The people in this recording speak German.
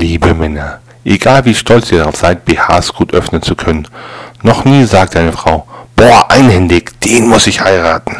Liebe Männer, egal wie stolz ihr darauf seid, BHs gut öffnen zu können, noch nie sagt eine Frau, boah, einhändig, den muss ich heiraten.